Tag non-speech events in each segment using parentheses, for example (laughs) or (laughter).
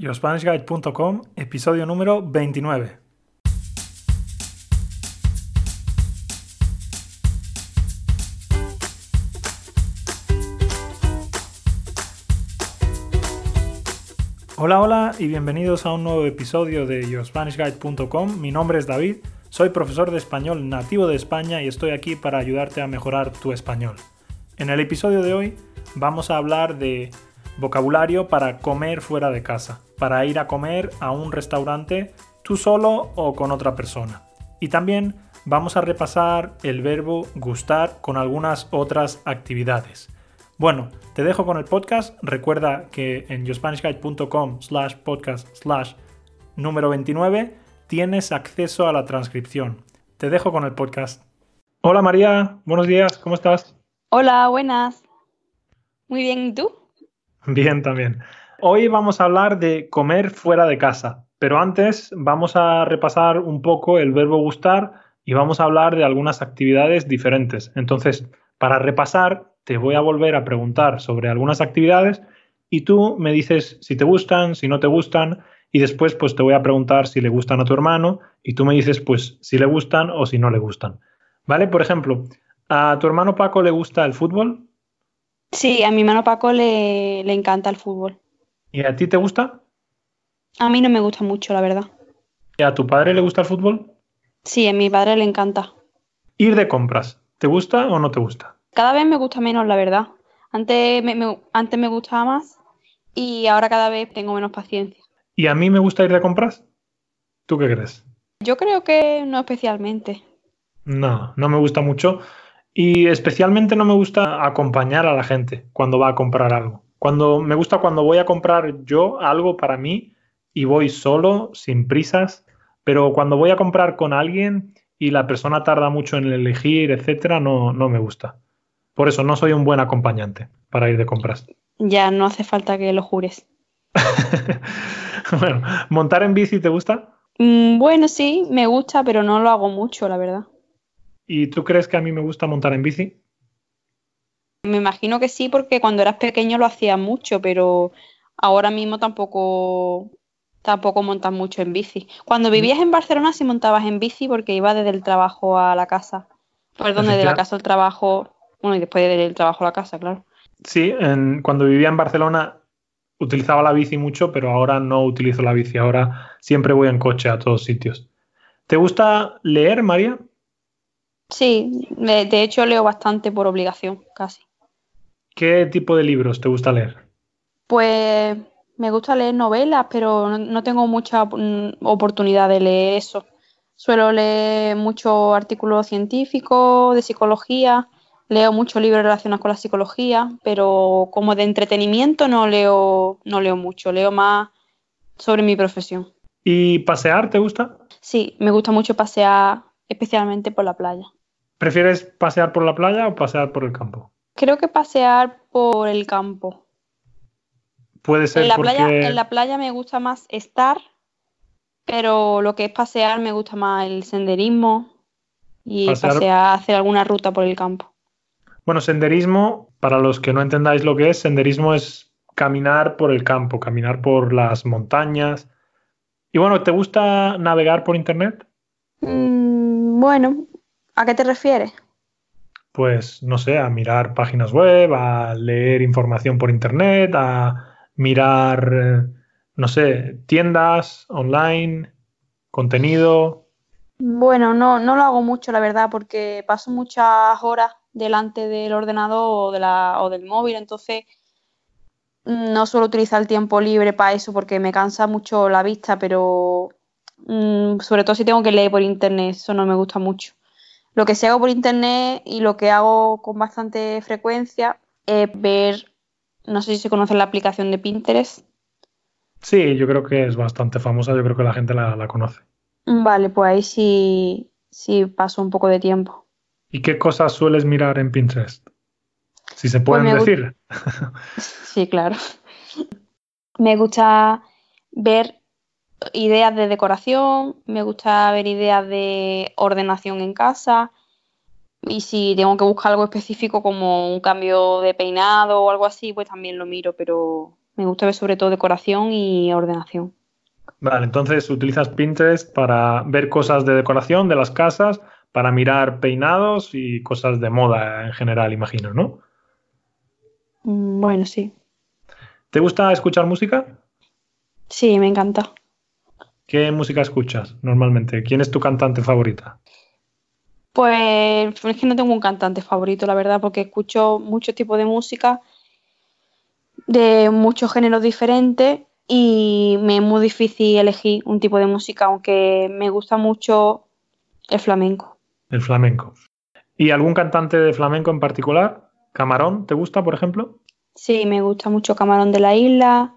YoSpanishGuide.com, episodio número 29. Hola, hola y bienvenidos a un nuevo episodio de YoSpanishGuide.com. Mi nombre es David, soy profesor de español nativo de España y estoy aquí para ayudarte a mejorar tu español. En el episodio de hoy vamos a hablar de vocabulario para comer fuera de casa, para ir a comer a un restaurante tú solo o con otra persona. Y también vamos a repasar el verbo gustar con algunas otras actividades. Bueno, te dejo con el podcast. Recuerda que en yourspanishguide.com slash podcast slash número 29 tienes acceso a la transcripción. Te dejo con el podcast. Hola María, buenos días, ¿cómo estás? Hola, buenas. Muy bien, ¿y tú? (laughs) Bien, también. Hoy vamos a hablar de comer fuera de casa, pero antes vamos a repasar un poco el verbo gustar y vamos a hablar de algunas actividades diferentes. Entonces, para repasar, te voy a volver a preguntar sobre algunas actividades y tú me dices si te gustan, si no te gustan y después pues te voy a preguntar si le gustan a tu hermano y tú me dices pues si le gustan o si no le gustan. ¿Vale? Por ejemplo, ¿a tu hermano Paco le gusta el fútbol? Sí, a mi hermano Paco le, le encanta el fútbol. ¿Y a ti te gusta? A mí no me gusta mucho, la verdad. ¿Y a tu padre le gusta el fútbol? Sí, a mi padre le encanta. Ir de compras, ¿te gusta o no te gusta? Cada vez me gusta menos, la verdad. Antes me, me- antes me gustaba más y ahora cada vez tengo menos paciencia. ¿Y a mí me gusta ir de compras? ¿Tú qué crees? Yo creo que no especialmente. No, no me gusta mucho. Y especialmente no me gusta acompañar a la gente cuando va a comprar algo. Cuando me gusta cuando voy a comprar yo algo para mí y voy solo, sin prisas, pero cuando voy a comprar con alguien y la persona tarda mucho en elegir, etcétera, no, no me gusta. Por eso no soy un buen acompañante para ir de compras. Ya no hace falta que lo jures. (laughs) bueno, ¿montar en bici te gusta? Mm, bueno, sí, me gusta, pero no lo hago mucho, la verdad. ¿Y tú crees que a mí me gusta montar en bici? Me imagino que sí, porque cuando eras pequeño lo hacías mucho, pero ahora mismo tampoco, tampoco montas mucho en bici. Cuando vivías en Barcelona sí montabas en bici porque iba desde el trabajo a la casa. Perdón, desde la casa al trabajo, bueno, y después del trabajo a la casa, claro. Sí, en- cuando vivía en Barcelona utilizaba la bici mucho, pero ahora no utilizo la bici. Ahora siempre voy en coche a todos sitios. ¿Te gusta leer, María? Sí, de, hecho leo bastante por obligación, casi. ¿Qué tipo de libros te gusta leer? Pues me gusta leer novelas, pero no, no tengo mucha mm, oportunidad de leer eso. Suelo leer muchos artículos científicos, de psicología, leo muchos libros relacionados con la psicología, pero como de entretenimiento no leo, no leo mucho, leo más sobre mi profesión. ¿Y pasear te gusta? Sí, me gusta mucho pasear, especialmente por la playa. ¿Prefieres pasear por la playa o pasear por el campo? Creo que pasear por el campo. Puede ser En la porque playa, en la playa me gusta más estar, pero lo que es pasear me gusta más el senderismo y Pasear- pasear, hacer alguna ruta por el campo. Bueno, senderismo, para los que no entendáis lo que es, senderismo es caminar por el campo, caminar por las montañas. Y bueno, ¿te gusta navegar por internet? Mm, bueno, ¿a qué te refieres? Pues no sé, a mirar páginas web, a leer información por internet, a mirar, no sé, tiendas online, contenido. Bueno, no, no lo hago mucho, la verdad, porque paso muchas horas delante del ordenador o, de la, o del móvil, entonces mm, no suelo utilizar el tiempo libre para eso porque me cansa mucho la vista, pero mm, sobre todo si tengo que leer por internet, eso no me gusta mucho. Lo que sí hago por internet y lo que hago con bastante frecuencia es ver, no sé si se conoce la aplicación de Pinterest. Sí, yo creo que es bastante famosa, yo creo que la gente la, la conoce. Vale, pues ahí sí, sí paso un poco de tiempo. ¿Y qué cosas sueles mirar en Pinterest? Si se pueden gu- decir. (laughs) Sí, claro. (laughs) Me gusta ver ideas de decoración, me gusta ver ideas de ordenación en casa y si tengo que buscar algo específico como un cambio de peinado o algo así, pues también lo miro, pero Me gusta ver sobre todo decoración y ordenación. Vale, entonces utilizas Pinterest para ver cosas de decoración de las casas, para mirar peinados y cosas de moda en general, imagino, ¿no? Mm, Bueno, sí. ¿Te gusta escuchar música? Sí, me encanta. ¿Qué música escuchas normalmente? ¿Quién es tu cantante favorita? Pues es que no tengo un cantante favorito, la verdad, porque escucho muchos tipos de música de muchos géneros diferentes y me es muy difícil elegir un tipo de música, aunque me gusta mucho el flamenco. El flamenco. ¿Y algún cantante de flamenco en particular? ¿Camarón? ¿Te gusta, por ejemplo? Sí, me gusta mucho Camarón de la Isla,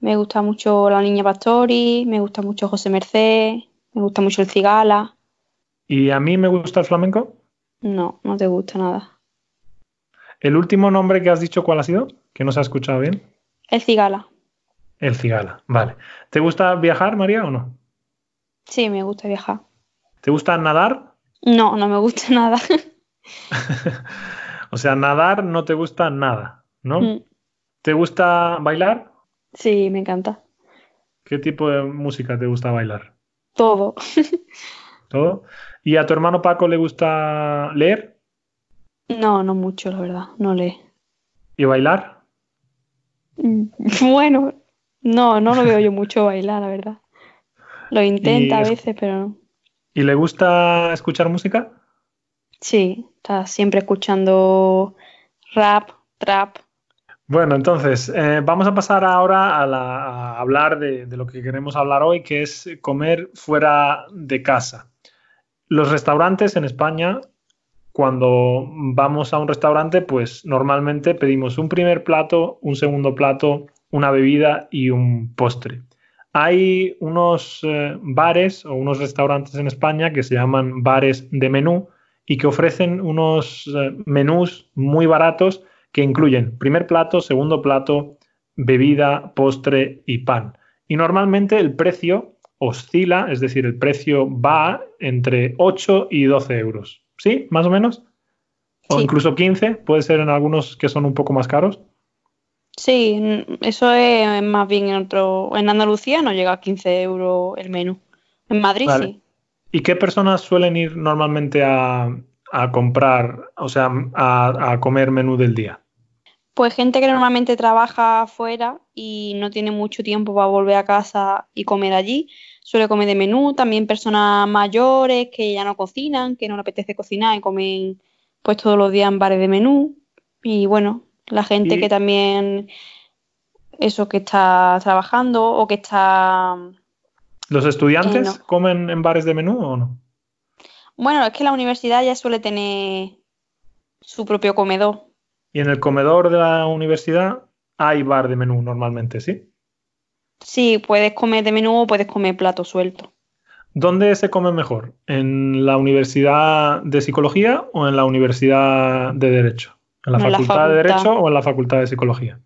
me gusta mucho La Niña Pastori, me gusta mucho José Merced, me gusta mucho el Cigala. ¿Y a mí me gusta el flamenco? No, no te gusta nada. ¿El último nombre que has dicho cuál ha sido? Que no se ha escuchado bien. El Cigala. El cigala, vale. ¿Te gusta viajar, María, o no? Sí, me gusta viajar. ¿Te gusta nadar? No, no me gusta (laughs) nada. (laughs) o sea, nadar no te gusta nada, ¿no? Mm, ¿Te gusta bailar? Sí, me encanta. ¿Qué tipo de música te gusta bailar? Todo. (laughs) ¿Todo? ¿Y a tu hermano Paco le gusta leer No, no mucho, la verdad. No lee. y bailar? Mm, (laughs) Bueno, no, no lo veo yo mucho bailar, la verdad. Lo intenta a es- veces, pero no. ¿Y le gusta escuchar música? Sí, está siempre escuchando rap, trap. Bueno, entonces, eh, vamos a pasar ahora a, la- hablar de, de lo que queremos hablar hoy, que es comer fuera de casa. Los restaurantes en España, cuando vamos a un restaurante, pues normalmente pedimos un primer plato, un segundo plato, una bebida y un postre. Hay unos eh, bares o unos restaurantes en España que se llaman bares de menú y que ofrecen unos eh, menús muy baratos que incluyen primer plato, segundo plato, bebida, postre y pan. Y normalmente el precio oscila, es decir, el precio va entre 8 y 12 euros. ¿Sí? ¿Más o menos? O Sí. incluso 15, puede ser en algunos que son un poco más caros. Sí, eso es más bien en otro. En Andalucía no llega a 15 euros el menú. En Madrid Vale. sí. ¿Y qué personas suelen ir normalmente a, a comprar, o sea, a, a comer menú del día? Pues gente que normalmente trabaja afuera y no tiene mucho tiempo para volver a casa y comer allí, suele comer de menú. También personas mayores que ya no cocinan, que no le apetece cocinar y comen pues todos los días en bares de menú. Y bueno, la gente Y- que también, eso que está trabajando o que está... ¿Los estudiantes Eh, no. comen en bares de menú o no? Bueno, es que la universidad ya suele tener su propio comedor. Y en el comedor de la universidad hay bar de menú normalmente, ¿sí? Sí, puedes comer de menú o puedes comer plato suelto. ¿Dónde se come mejor? ¿En la Universidad de Psicología o en la Universidad de Derecho? ¿En la No, en la Facultad de. Derecho o en la Facultad de Psicología?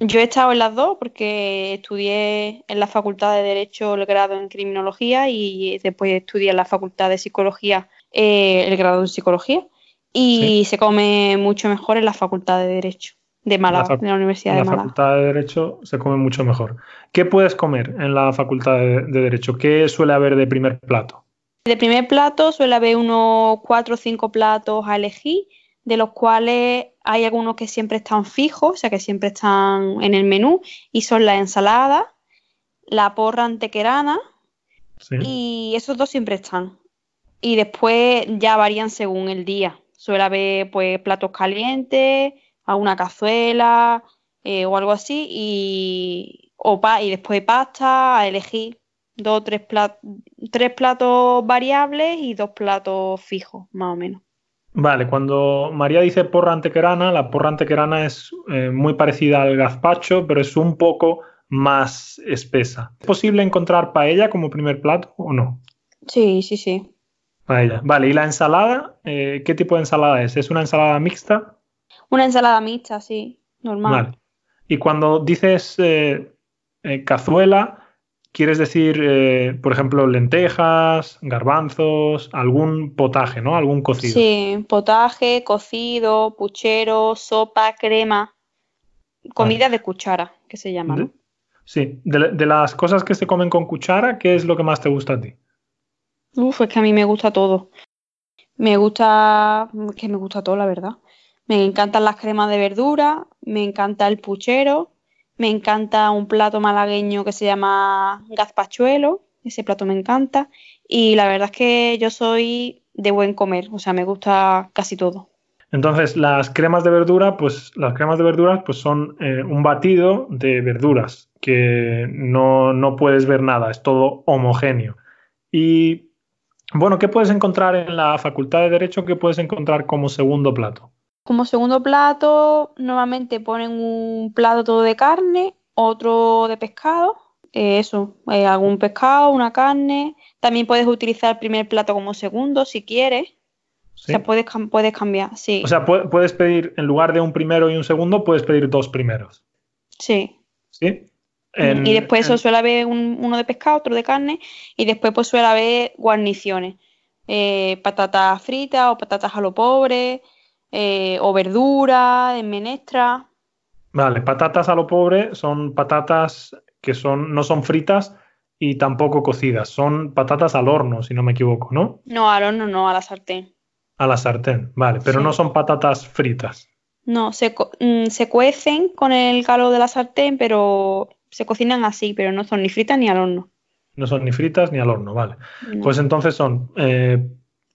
Yo he estado en las dos porque estudié en la Facultad de Derecho el grado en Criminología y después estudié en la Facultad de Psicología eh, el grado en Psicología. Y se come mucho mejor en la Facultad de Derecho de Málaga, de la Universidad En de la Málaga. Facultad de Derecho se come mucho mejor. ¿Qué puedes comer en la Facultad de, de Derecho? ¿Qué suele haber de primer plato? De primer plato suele haber unos cuatro o cinco platos a elegir, de los cuales hay algunos que siempre están fijos, o sea que siempre están en el menú, y son la ensalada, la porra antequerana, Sí. y esos dos siempre están. Y después ya varían según el día. Suele haber pues platos calientes, alguna cazuela eh, o algo así, y, o pa- y después pasta, a elegir dos o tres, plat- tres platos variables y dos platos fijos, más o menos. Vale, cuando María dice porra antequerana, la porra antequerana es eh, muy parecida al gazpacho, pero es un poco más espesa. ¿Es posible encontrar paella como primer plato o no? Sí, sí, sí. Vale, ¿y la ensalada? Eh, ¿qué tipo de ensalada es? ¿Es una ensalada mixta? Una ensalada mixta, sí, normal. Vale. Y cuando dices eh, eh, cazuela, quieres decir, eh, por ejemplo, lentejas, garbanzos, algún potaje, ¿no? Algún cocido. Sí, potaje, cocido, puchero, sopa, crema. comida de cuchara, que se llama, ¿no? Sí, de, las cosas que se comen con cuchara, ¿qué es lo que más te gusta a ti? Uf, es que a mí me gusta todo. Me gusta, que me gusta todo, la verdad. Me encantan las cremas de verdura, me encanta el puchero, me encanta un plato malagueño que se llama gazpachuelo, ese plato me encanta. Y la verdad es que yo soy de buen comer, o sea, me gusta casi todo. Entonces, las cremas de verdura, pues las cremas de verduras pues son eh, un batido de verduras que no, no, puedes ver nada, es todo homogéneo. Y bueno, ¿qué puedes encontrar en la Facultad de Derecho? ¿Qué puedes encontrar como segundo plato? Como segundo plato, normalmente ponen un plato todo de carne, otro de pescado, eh, eso, eh, algún pescado, una carne. También puedes utilizar el primer plato como segundo si quieres. O sea, puedes, puedes cambiar, sí. O sea, puedes pedir, en lugar de un primero y un segundo, puedes pedir dos primeros. Sí. ¿Sí? Y después eso suele haber uno de pescado, otro de carne, y después pues suele haber guarniciones. Eh, patatas fritas o patatas a lo pobre, eh, o verdura, en menestra. Vale, patatas a lo pobre son patatas que son, no son fritas y tampoco cocidas, son patatas al horno, si no me equivoco, ¿no? No, al horno no, a la sartén. A la sartén, vale, pero no son patatas fritas. No, se, mm, se cuecen con el calor de la sartén, pero se cocinan así, pero no son ni fritas ni al horno. No son ni fritas ni al horno, vale. Pues entonces son, eh,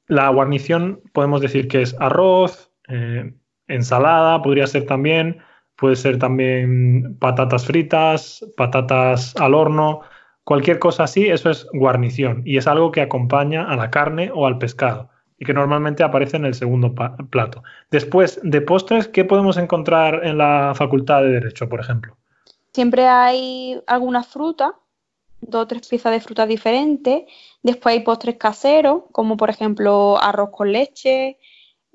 la guarnición podemos decir que es arroz, eh, ensalada, podría ser también, puede ser también patatas fritas, patatas al horno, cualquier cosa así, eso es guarnición y es algo que acompaña a la carne o al pescado y que normalmente aparece en el segundo plato. Después de postres, ¿qué podemos encontrar en la Facultad de Derecho, por ejemplo? Siempre hay alguna fruta, dos o tres piezas de fruta diferentes. Después hay postres caseros, como por ejemplo arroz con leche,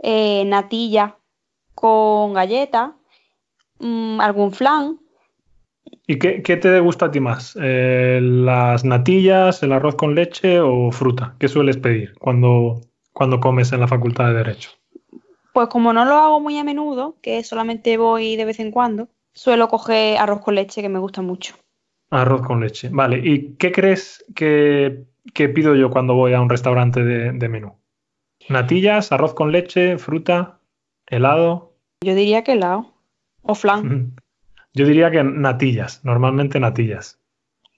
eh, natilla con galleta, mm, algún flan. ¿Y qué, te gusta a ti más? Eh, ¿Las natillas, el arroz con leche o fruta? ¿Qué sueles pedir cuando, cuando comes en la Facultad de Derecho? Pues como no lo hago muy a menudo, que solamente voy de vez en cuando, suelo coger arroz con leche que me gusta mucho. Arroz con leche, vale. ¿Y qué crees que, pido yo cuando voy a un restaurante de, menú? ¿Natillas, arroz con leche, fruta, helado? Yo diría que helado. O flan. Yo diría que natillas, normalmente natillas.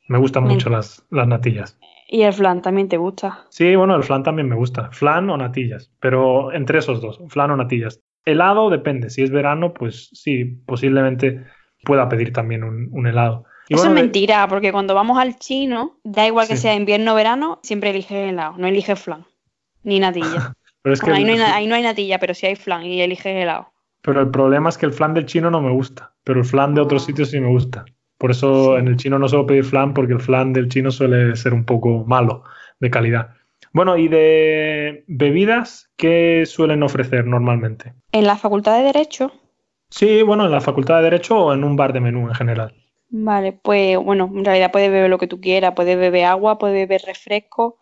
Me gustan mucho las, las natillas. ¿Y el flan también te gusta? Sí, bueno, el flan también me gusta. Flan o natillas, pero entre esos dos, flan o natillas. Helado depende, si es verano, pues sí, posiblemente pueda pedir también un, helado. Eso es mentira, porque cuando vamos al chino, da igual que sea invierno o verano, siempre elige helado, no elige flan, ni natilla. ahí, no hay, natilla, pero sí hay flan y eliges helado. Pero el problema es que el flan del chino no me gusta, pero el flan de otros ah. sitios sí me gusta. Por eso en el chino no suelo pedir flan, porque el flan del chino suele ser un poco malo de calidad. Bueno, ¿y de bebidas qué suelen ofrecer normalmente? En la Facultad de Derecho. Sí, bueno, en la Facultad de Derecho o en un bar de menú en general. Vale, pues bueno, en realidad puedes beber lo que tú quieras, puedes beber agua, puedes beber refresco,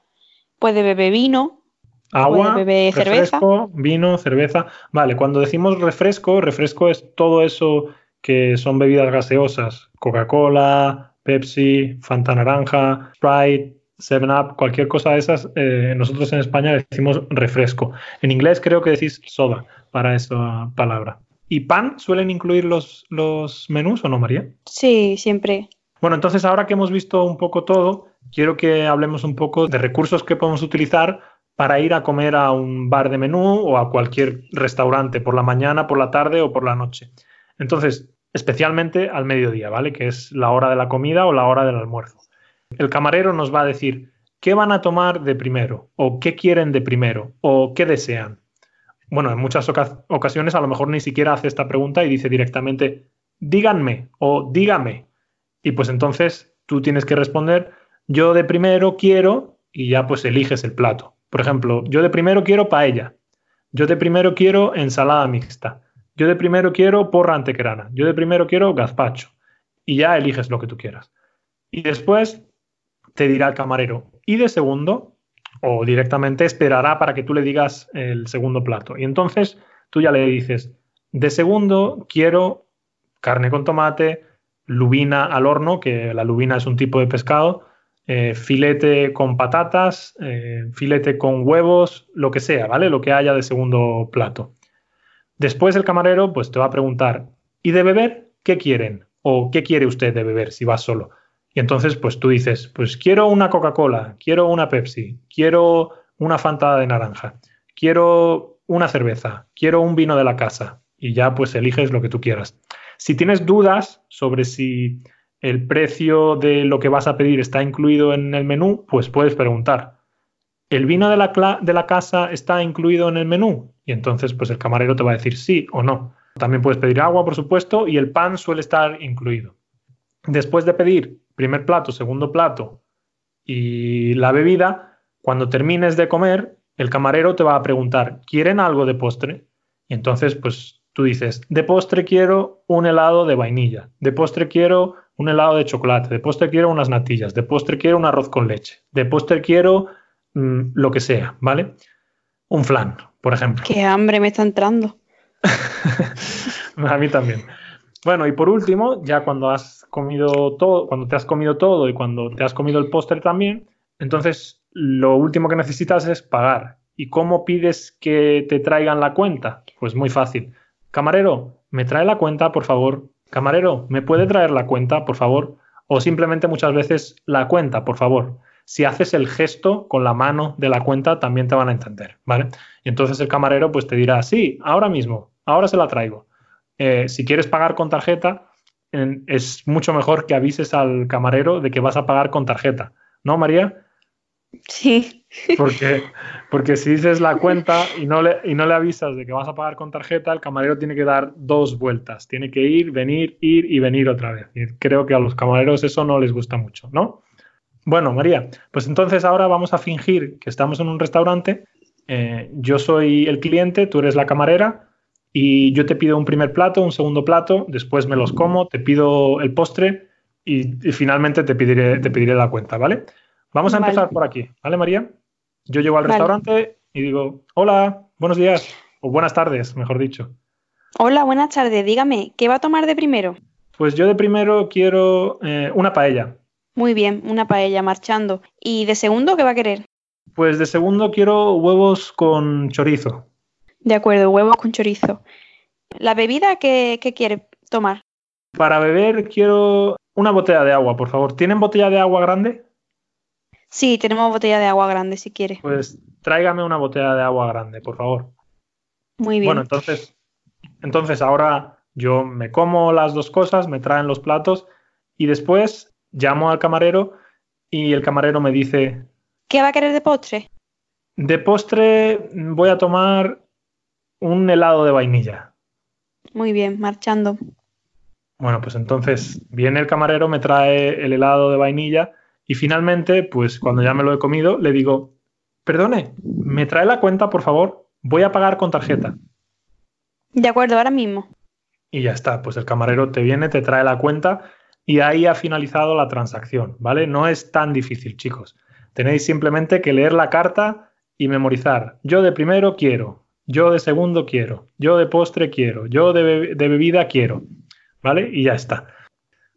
puedes beber vino, agua, beber refresco, vino, cerveza. Vale, cuando decimos refresco, refresco es todo eso que son bebidas gaseosas, Coca-Cola, Pepsi, Fanta naranja, Sprite, 7-Up, cualquier cosa de esas, eh, nosotros en España decimos refresco. En inglés creo que decís soda para esa palabra. ¿Y pan suelen incluir los, los menús o no, María? Sí, siempre. Bueno, entonces ahora que hemos visto un poco todo, quiero que hablemos un poco de recursos que podemos utilizar para ir a comer a un bar de menú o a cualquier restaurante por la mañana, por la tarde o por la noche. Entonces, especialmente al mediodía, ¿vale? Que es la hora de la comida o la hora del almuerzo. El camarero nos va a decir qué van a tomar de primero, o qué quieren de primero, o qué desean. Bueno, en muchas ocasiones a lo mejor ni siquiera hace esta pregunta y dice directamente, díganme o dígame. Y pues entonces tú tienes que responder, yo de primero quiero, y ya pues eliges el plato. Por ejemplo, yo de primero quiero paella. Yo de primero quiero ensalada mixta. Yo de primero quiero porra antequerana. Yo de primero quiero gazpacho. Y ya eliges lo que tú quieras. Y después te dirá el camarero. Y de segundo, o directamente esperará para que tú le digas el segundo plato. Y entonces tú ya le dices, de segundo quiero carne con tomate, lubina al horno, que la lubina es un tipo de pescado, eh, filete con patatas, eh, filete con huevos, lo que sea, ¿vale? Lo que haya de segundo plato. Después el camarero pues te va a preguntar, ¿y de beber qué quieren? ¿O qué quiere usted de beber si va solo? Y entonces pues tú dices, pues quiero una Coca-Cola, quiero una Pepsi, quiero una Fanta de naranja, quiero una cerveza, quiero un vino de la casa. Y ya pues eliges lo que tú quieras. Si tienes dudas sobre si el precio de lo que vas a pedir está incluido en el menú, pues puedes preguntar. ¿El vino de la, de la casa está incluido en el menú? Y entonces, pues el camarero te va a decir sí o no. También puedes pedir agua, por supuesto, y el pan suele estar incluido. Después de pedir primer plato, segundo plato y la bebida, cuando termines de comer, el camarero te va a preguntar, ¿quieren algo de postre? Y entonces, pues tú dices, de postre quiero un helado de vainilla, de postre quiero un helado de chocolate, de postre quiero unas natillas, de postre quiero un arroz con leche, de postre quiero mm, lo que sea, ¿vale? Un flan, por ejemplo. Qué hambre me está entrando. (laughs) A mí también. Bueno, y por último, ya cuando has comido todo, cuando te has comido todo y cuando te has comido el postre también, entonces lo último que necesitas es pagar. ¿Y cómo pides que te traigan la cuenta? Pues muy fácil. Camarero, ¿me trae la cuenta, por favor? Camarero, ¿me puede traer la cuenta, por favor? O simplemente muchas veces la cuenta, por favor. Si haces el gesto con la mano de la cuenta, también te van a entender, ¿vale? Y entonces el camarero pues te dirá, sí, ahora mismo, ahora se la traigo. Eh, si quieres pagar con tarjeta, es mucho mejor que avises al camarero de que vas a pagar con tarjeta, ¿no, María? Sí. Porque, porque si dices la cuenta y no, le, y no le avisas de que vas a pagar con tarjeta, el camarero tiene que dar dos vueltas. Tiene que ir, venir, ir y venir otra vez. Y creo que a los camareros eso no les gusta mucho, ¿no? Bueno, María, pues entonces ahora vamos a fingir que estamos en un restaurante. Eh, yo soy el cliente, tú eres la camarera y yo te pido un primer plato, un segundo plato, después me los como, te pido el postre y, finalmente te pediré, te pediré la cuenta, ¿vale? Vamos a empezar por aquí, ¿vale, María? Yo llego al restaurante y digo, hola, buenos días, o buenas tardes, mejor dicho. Hola, buenas tardes, dígame, ¿qué va a tomar de primero? Pues yo de primero quiero eh, una paella. Muy bien, una paella marchando. ¿Y de segundo qué va a querer? Pues de segundo quiero huevos con chorizo. De acuerdo, huevos con chorizo. ¿La bebida qué, qué quiere tomar? Para beber quiero una botella de agua, por favor. ¿Tienen botella de agua grande? Sí, tenemos botella de agua grande si quiere. Pues tráigame una botella de agua grande, por favor. Muy bien. Bueno, entonces, entonces ahora yo me como las dos cosas, me traen los platos y después llamo al camarero y el camarero me dice... ¿Qué va a querer de postre? De postre voy a tomar un helado de vainilla. Muy bien, marchando. Bueno, pues entonces viene el camarero, me trae el helado de vainilla y finalmente, pues cuando ya me lo he comido, le digo, perdone, ¿me trae la cuenta, por favor? Voy a pagar con tarjeta. De acuerdo, ahora mismo. Y ya está, pues el camarero te viene, te trae la cuenta y ahí ha finalizado la transacción, ¿vale? No es tan difícil, chicos. Tenéis simplemente que leer la carta y memorizar. Yo de primero quiero, yo de segundo quiero, yo de postre quiero, yo de, de bebida quiero, ¿vale? Y ya está.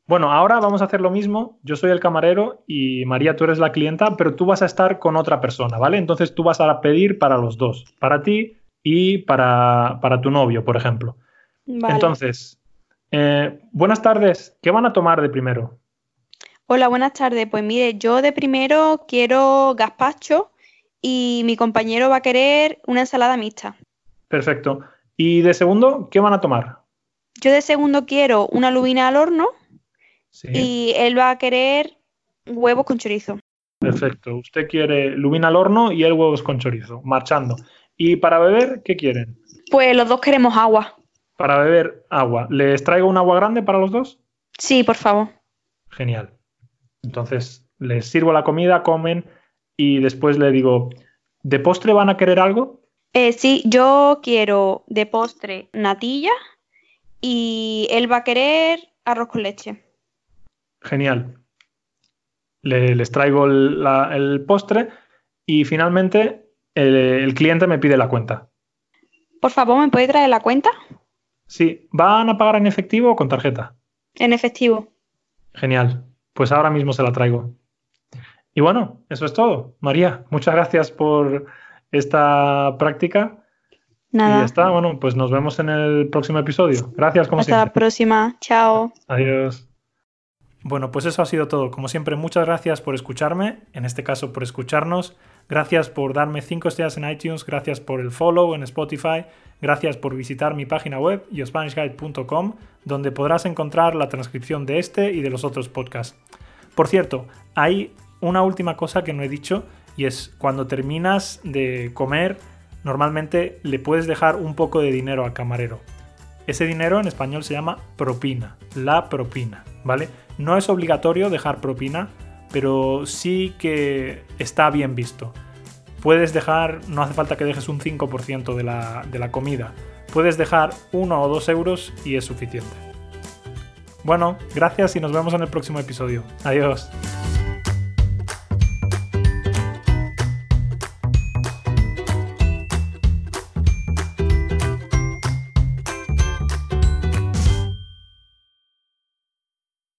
Bueno, ahora vamos a hacer lo mismo. Yo soy el camarero y María, tú eres la clienta, pero tú vas a estar con otra persona, ¿vale? Entonces tú vas a pedir para los dos, para ti y para, tu novio, por ejemplo. Entonces, eh, buenas tardes. ¿Qué van a tomar de primero? Hola, buenas tardes. Pues mire, yo de primero quiero gazpacho y mi compañero va a querer una ensalada mixta. Perfecto. ¿Y de segundo, qué van a tomar? Yo de segundo quiero una lubina al horno y él va a querer huevos con chorizo. Perfecto. Usted quiere lubina al horno y él huevos con chorizo, marchando. ¿Y para beber, qué quieren? Pues los dos queremos agua. Para beber agua. ¿Les traigo un agua grande para los dos? Sí, por favor. Genial. Entonces, les sirvo la comida, comen y después le digo, ¿de postre van a querer algo? Eh, sí, yo quiero de postre natilla y él va a querer arroz con leche. Genial. les traigo el, postre y finalmente el, cliente me pide la cuenta. Por favor, ¿me puede traer la cuenta? Sí, ¿van a pagar en efectivo o con tarjeta? En efectivo. Genial. Pues ahora mismo se la traigo. Y bueno, eso es todo. María, muchas gracias por esta práctica. Nada. Y ya está. Bueno, pues nos vemos en el próximo episodio. Gracias, como Hasta la próxima. Chao. Adiós. Bueno, pues eso ha sido todo. Como siempre, muchas gracias por escucharme, en este caso por escucharnos. Gracias por darme 5 estrellas en iTunes, gracias por el follow en Spotify, gracias por visitar mi página web, yospanishguide.com, donde podrás encontrar la transcripción de este y de los otros podcasts. Por cierto, hay una última cosa que no he dicho y es cuando terminas de comer, normalmente le puedes dejar un poco de dinero al camarero. Ese dinero en español se llama propina, la propina, ¿vale? No es obligatorio dejar propina, pero sí que está bien visto. Puedes dejar, no hace falta que dejes un 5% de la, de la comida, puedes dejar uno o dos euros y es suficiente. Bueno, gracias y nos vemos en el próximo episodio. Adiós.